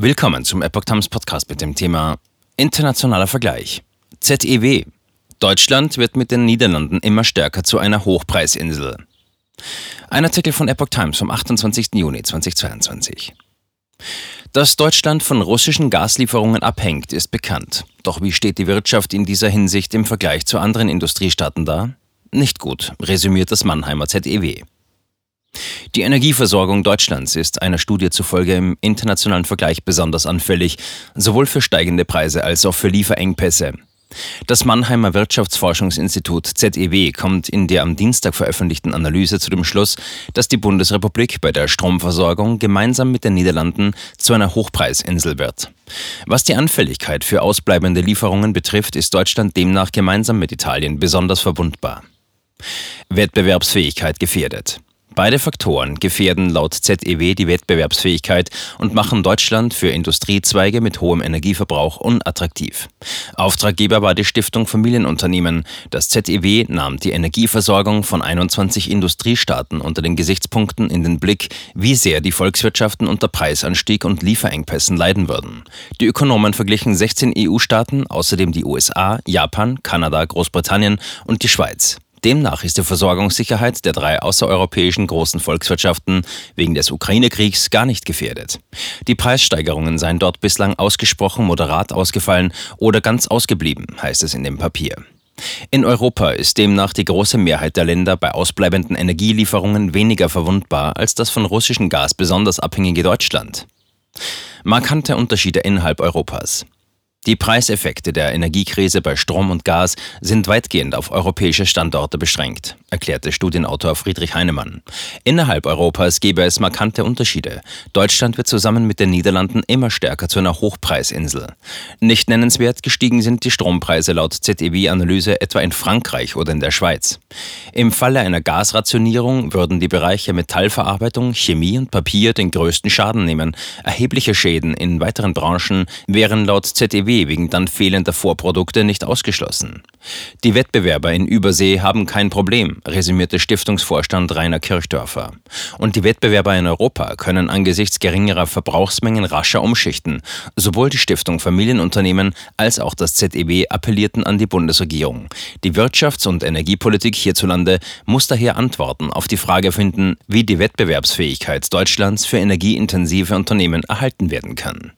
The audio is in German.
Willkommen zum Epoch Times Podcast mit dem Thema Internationaler Vergleich. ZEW. Deutschland wird mit den Niederlanden immer stärker zu einer Hochpreisinsel. Ein Artikel von Epoch Times vom 28. Juni 2022. Dass Deutschland von russischen Gaslieferungen abhängt, ist bekannt. Doch wie steht die Wirtschaft in dieser Hinsicht im Vergleich zu anderen Industriestaaten da? Nicht gut, resümiert das Mannheimer ZEW. Die Energieversorgung Deutschlands ist einer Studie zufolge im internationalen Vergleich besonders anfällig, sowohl für steigende Preise als auch für Lieferengpässe. Das Mannheimer Wirtschaftsforschungsinstitut ZEW kommt in der am Dienstag veröffentlichten Analyse zu dem Schluss, dass die Bundesrepublik bei der Stromversorgung gemeinsam mit den Niederlanden zu einer Hochpreisinsel wird. Was die Anfälligkeit für ausbleibende Lieferungen betrifft, ist Deutschland demnach gemeinsam mit Italien besonders verwundbar. Wettbewerbsfähigkeit gefährdet. Beide Faktoren gefährden laut ZEW die Wettbewerbsfähigkeit und machen Deutschland für Industriezweige mit hohem Energieverbrauch unattraktiv. Auftraggeber war die Stiftung Familienunternehmen. Das ZEW nahm die Energieversorgung von 21 Industriestaaten unter den Gesichtspunkten in den Blick, wie sehr die Volkswirtschaften unter Preisanstieg und Lieferengpässen leiden würden. Die Ökonomen verglichen 16 EU-Staaten, außerdem die USA, Japan, Kanada, Großbritannien und die Schweiz. Demnach ist die Versorgungssicherheit der drei außereuropäischen großen Volkswirtschaften wegen des Ukraine-Kriegs gar nicht gefährdet. Die Preissteigerungen seien dort bislang ausgesprochen moderat ausgefallen oder ganz ausgeblieben, heißt es in dem Papier. In Europa ist demnach die große Mehrheit der Länder bei ausbleibenden Energielieferungen weniger verwundbar als das von russischem Gas besonders abhängige Deutschland. Markante Unterschiede innerhalb Europas. Die Preiseffekte der Energiekrise bei Strom und Gas sind weitgehend auf europäische Standorte beschränkt, erklärte Studienautor Friedrich Heinemann. Innerhalb Europas gebe es markante Unterschiede. Deutschland wird zusammen mit den Niederlanden immer stärker zu einer Hochpreisinsel. Nicht nennenswert gestiegen sind die Strompreise laut ZEW-Analyse etwa in Frankreich oder in der Schweiz. Im Falle einer Gasrationierung würden die Bereiche Metallverarbeitung, Chemie und Papier den größten Schaden nehmen. Erhebliche Schäden in weiteren Branchen wären laut ZEW wegen dann fehlender Vorprodukte nicht ausgeschlossen. Die Wettbewerber in Übersee haben kein Problem, resümierte Stiftungsvorstand Rainer Kirchdörfer. Und die Wettbewerber in Europa können angesichts geringerer Verbrauchsmengen rascher umschichten. Sowohl die Stiftung Familienunternehmen als auch das ZEW appellierten an die Bundesregierung. Die Wirtschafts- und Energiepolitik hierzulande muss daher Antworten auf die Frage finden, wie die Wettbewerbsfähigkeit Deutschlands für energieintensive Unternehmen erhalten werden kann.